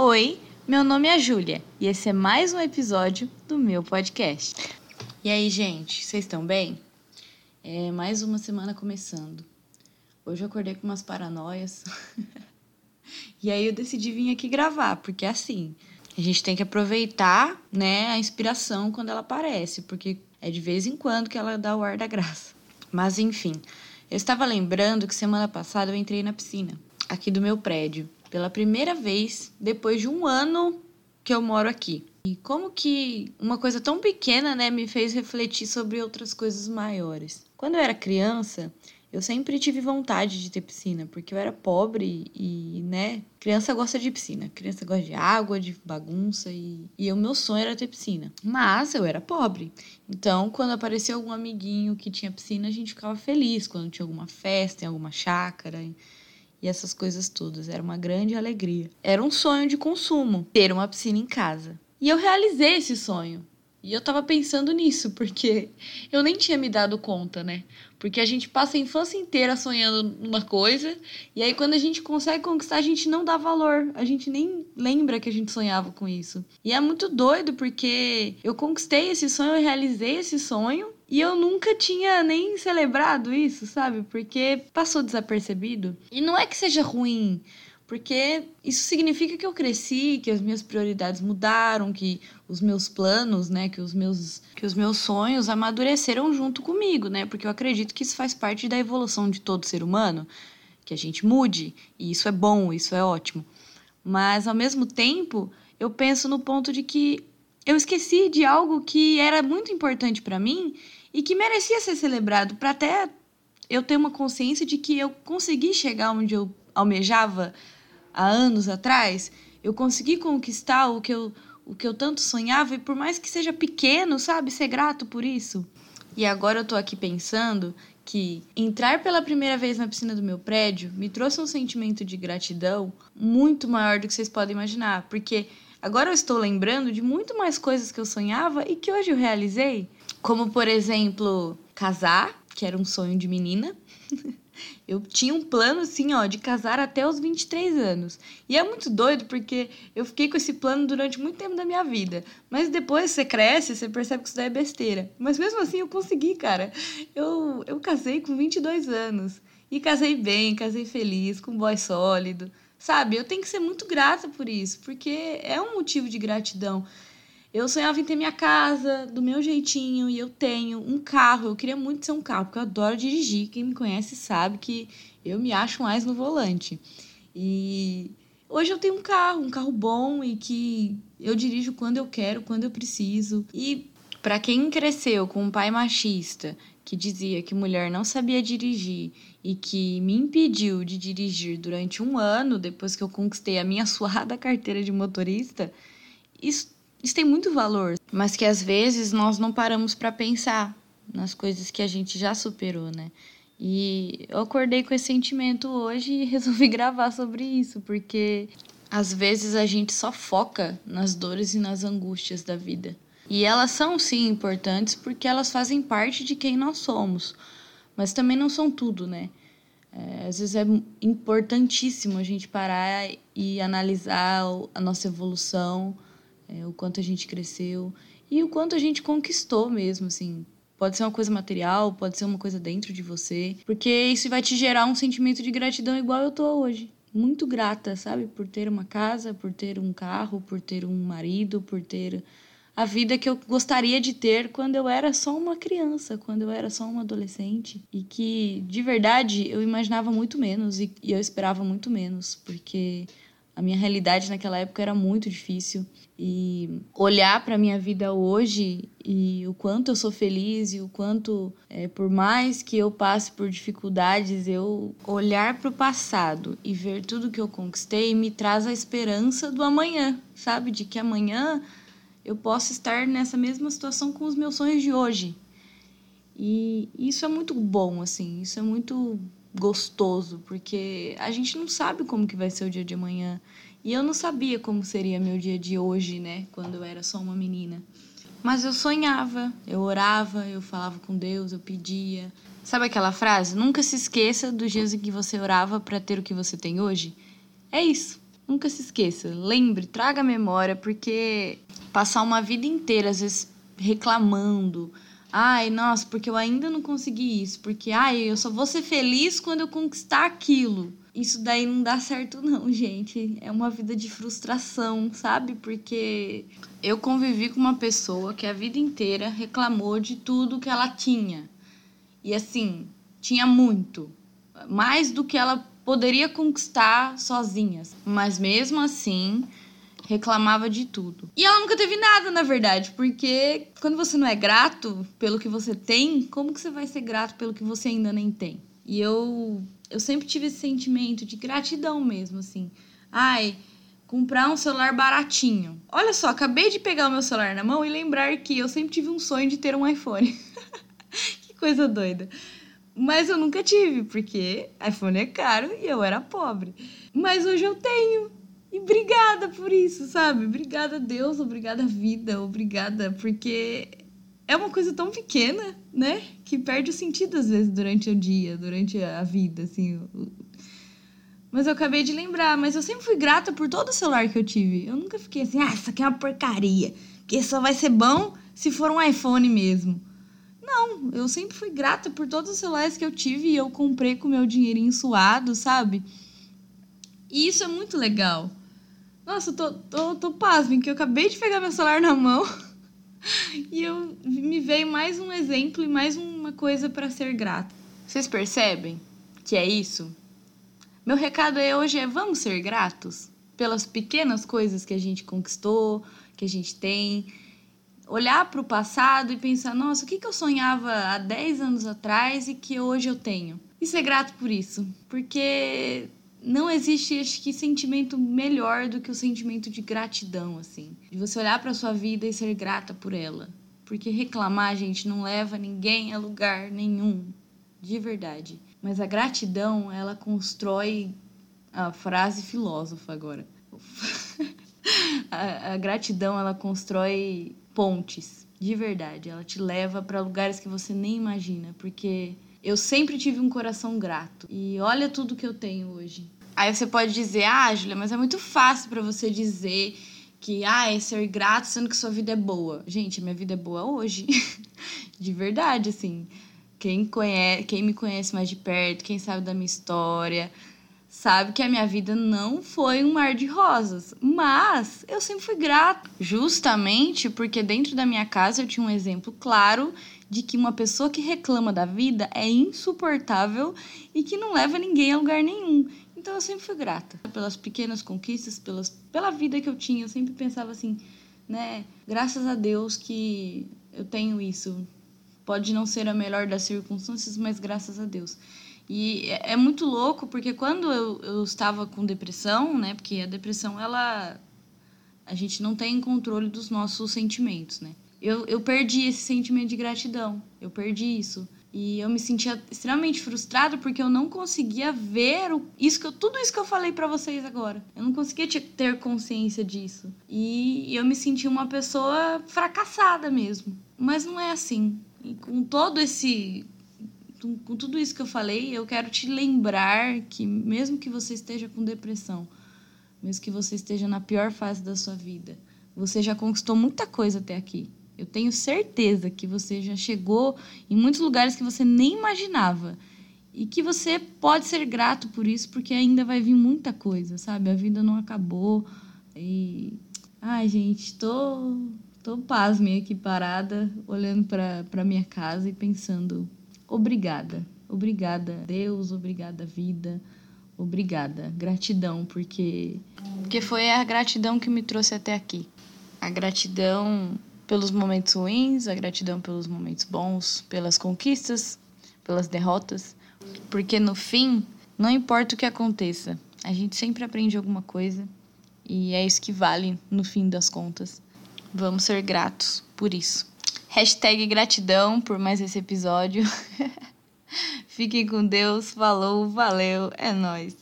Oi, meu nome é Júlia e esse é mais um episódio do meu podcast. E aí, gente, vocês estão bem? É mais uma semana começando. Hoje eu acordei com umas paranoias. e aí eu decidi vir aqui gravar, porque é assim, a gente tem que aproveitar, né, a inspiração quando ela aparece, porque é de vez em quando que ela dá o ar da graça. Mas enfim, eu estava lembrando que semana passada eu entrei na piscina aqui do meu prédio pela primeira vez depois de um ano que eu moro aqui. E como que uma coisa tão pequena, né, me fez refletir sobre outras coisas maiores. Quando eu era criança, eu sempre tive vontade de ter piscina, porque eu era pobre e, né, criança gosta de piscina. Criança gosta de água, de bagunça e, e o meu sonho era ter piscina. Mas eu era pobre. Então, quando aparecia algum amiguinho que tinha piscina, a gente ficava feliz. Quando tinha alguma festa, em alguma chácara essas coisas todas. Era uma grande alegria. Era um sonho de consumo ter uma piscina em casa. E eu realizei esse sonho. E eu tava pensando nisso, porque eu nem tinha me dado conta, né? Porque a gente passa a infância inteira sonhando numa coisa, e aí quando a gente consegue conquistar, a gente não dá valor. A gente nem lembra que a gente sonhava com isso. E é muito doido, porque eu conquistei esse sonho, eu realizei esse sonho, e eu nunca tinha nem celebrado isso, sabe? Porque passou desapercebido. E não é que seja ruim, porque isso significa que eu cresci, que as minhas prioridades mudaram, que os meus planos, né, que os meus que os meus sonhos amadureceram junto comigo, né? Porque eu acredito que isso faz parte da evolução de todo ser humano, que a gente mude, e isso é bom, isso é ótimo. Mas ao mesmo tempo, eu penso no ponto de que eu esqueci de algo que era muito importante para mim e que merecia ser celebrado para até eu ter uma consciência de que eu consegui chegar onde eu almejava há anos atrás. Eu consegui conquistar o que eu, o que eu tanto sonhava e por mais que seja pequeno, sabe, ser grato por isso. E agora eu tô aqui pensando que entrar pela primeira vez na piscina do meu prédio me trouxe um sentimento de gratidão muito maior do que vocês podem imaginar, porque agora eu estou lembrando de muito mais coisas que eu sonhava e que hoje eu realizei. Como, por exemplo, casar, que era um sonho de menina. Eu tinha um plano, assim, ó, de casar até os 23 anos. E é muito doido porque eu fiquei com esse plano durante muito tempo da minha vida. Mas depois você cresce, você percebe que isso daí é besteira. Mas mesmo assim eu consegui, cara. Eu, eu casei com 22 anos. E casei bem, casei feliz, com um boy sólido. Sabe? Eu tenho que ser muito grata por isso, porque é um motivo de gratidão. Eu sonhava em ter minha casa, do meu jeitinho, e eu tenho um carro. Eu queria muito ser um carro, porque eu adoro dirigir. Quem me conhece sabe que eu me acho mais no volante. E hoje eu tenho um carro, um carro bom e que eu dirijo quando eu quero, quando eu preciso. E para quem cresceu com um pai machista que dizia que mulher não sabia dirigir e que me impediu de dirigir durante um ano depois que eu conquistei a minha suada carteira de motorista, isso isso tem muito valor, mas que às vezes nós não paramos para pensar nas coisas que a gente já superou, né? E eu acordei com esse sentimento hoje e resolvi gravar sobre isso, porque às vezes a gente só foca nas dores e nas angústias da vida. E elas são sim importantes porque elas fazem parte de quem nós somos, mas também não são tudo, né? É, às vezes é importantíssimo a gente parar e analisar a nossa evolução, é, o quanto a gente cresceu e o quanto a gente conquistou mesmo, assim. Pode ser uma coisa material, pode ser uma coisa dentro de você, porque isso vai te gerar um sentimento de gratidão igual eu tô hoje. Muito grata, sabe? Por ter uma casa, por ter um carro, por ter um marido, por ter a vida que eu gostaria de ter quando eu era só uma criança, quando eu era só uma adolescente. E que, de verdade, eu imaginava muito menos e, e eu esperava muito menos, porque a minha realidade naquela época era muito difícil e olhar para minha vida hoje e o quanto eu sou feliz e o quanto é, por mais que eu passe por dificuldades eu olhar para o passado e ver tudo que eu conquistei me traz a esperança do amanhã sabe de que amanhã eu posso estar nessa mesma situação com os meus sonhos de hoje e isso é muito bom assim isso é muito gostoso, porque a gente não sabe como que vai ser o dia de amanhã. E eu não sabia como seria meu dia de hoje, né, quando eu era só uma menina. Mas eu sonhava, eu orava, eu falava com Deus, eu pedia. Sabe aquela frase? Nunca se esqueça dos dias em que você orava para ter o que você tem hoje? É isso. Nunca se esqueça, lembre, traga a memória, porque passar uma vida inteira, às vezes, reclamando. Ai, nossa, porque eu ainda não consegui isso. Porque, ai, eu só vou ser feliz quando eu conquistar aquilo. Isso daí não dá certo, não, gente. É uma vida de frustração, sabe? Porque eu convivi com uma pessoa que a vida inteira reclamou de tudo que ela tinha. E assim, tinha muito. Mais do que ela poderia conquistar sozinha. Mas mesmo assim, reclamava de tudo. E ela nunca teve nada, na verdade, porque quando você não é grato pelo que você tem, como que você vai ser grato pelo que você ainda nem tem? E eu eu sempre tive esse sentimento de gratidão mesmo, assim. Ai, comprar um celular baratinho. Olha só, acabei de pegar o meu celular na mão e lembrar que eu sempre tive um sonho de ter um iPhone. que coisa doida. Mas eu nunca tive, porque iPhone é caro e eu era pobre. Mas hoje eu tenho. E obrigada por isso, sabe? Obrigada Deus, obrigada vida, obrigada, porque é uma coisa tão pequena, né? Que perde o sentido às vezes durante o dia, durante a vida, assim. Mas eu acabei de lembrar, mas eu sempre fui grata por todo o celular que eu tive. Eu nunca fiquei assim, ah, isso aqui é uma porcaria, que só vai ser bom se for um iPhone mesmo. Não, eu sempre fui grata por todos os celulares que eu tive e eu comprei com meu dinheirinho suado, sabe? E isso é muito legal. Nossa, eu tô, tô, tô pasmem, que eu acabei de pegar meu celular na mão e eu me veio mais um exemplo e mais uma coisa para ser grato. Vocês percebem que é isso? Meu recado é hoje é vamos ser gratos pelas pequenas coisas que a gente conquistou, que a gente tem. Olhar para o passado e pensar, nossa, o que, que eu sonhava há 10 anos atrás e que hoje eu tenho? E ser grato por isso. Porque não existe, acho que, sentimento melhor do que o sentimento de gratidão, assim. De você olhar para sua vida e ser grata por ela. Porque reclamar, gente, não leva ninguém a lugar nenhum. De verdade. Mas a gratidão, ela constrói. A frase filósofa agora. a, a gratidão, ela constrói pontes. De verdade. Ela te leva para lugares que você nem imagina. Porque eu sempre tive um coração grato. E olha tudo que eu tenho hoje. Aí você pode dizer, ah, Julia, mas é muito fácil para você dizer que, ah, é ser grato sendo que sua vida é boa. Gente, minha vida é boa hoje. de verdade, assim. Quem, conhece, quem me conhece mais de perto, quem sabe da minha história, sabe que a minha vida não foi um mar de rosas. Mas eu sempre fui grato. Justamente porque dentro da minha casa eu tinha um exemplo claro de que uma pessoa que reclama da vida é insuportável e que não leva ninguém a lugar nenhum. Então eu sempre fui grata pelas pequenas conquistas, pelas, pela vida que eu tinha. Eu sempre pensava assim, né? Graças a Deus que eu tenho isso. Pode não ser a melhor das circunstâncias, mas graças a Deus. E é, é muito louco porque quando eu, eu estava com depressão, né? Porque a depressão, ela. A gente não tem controle dos nossos sentimentos, né? eu, eu perdi esse sentimento de gratidão. Eu perdi isso. E eu me sentia extremamente frustrada porque eu não conseguia ver o, isso que eu, tudo isso que eu falei para vocês agora. Eu não conseguia ter consciência disso. E eu me sentia uma pessoa fracassada mesmo. Mas não é assim. E com todo esse com tudo isso que eu falei, eu quero te lembrar que mesmo que você esteja com depressão, mesmo que você esteja na pior fase da sua vida, você já conquistou muita coisa até aqui. Eu tenho certeza que você já chegou em muitos lugares que você nem imaginava. E que você pode ser grato por isso, porque ainda vai vir muita coisa, sabe? A vida não acabou. E. Ai, gente, tô. tô pasme aqui parada, olhando para minha casa e pensando: obrigada. Obrigada, Deus, obrigada, vida. Obrigada, gratidão, porque. Porque foi a gratidão que me trouxe até aqui. A gratidão pelos momentos ruins, a gratidão pelos momentos bons, pelas conquistas, pelas derrotas, porque no fim, não importa o que aconteça, a gente sempre aprende alguma coisa e é isso que vale no fim das contas. Vamos ser gratos por isso. Hashtag gratidão por mais esse episódio. Fiquem com Deus, falou, valeu, é nóis.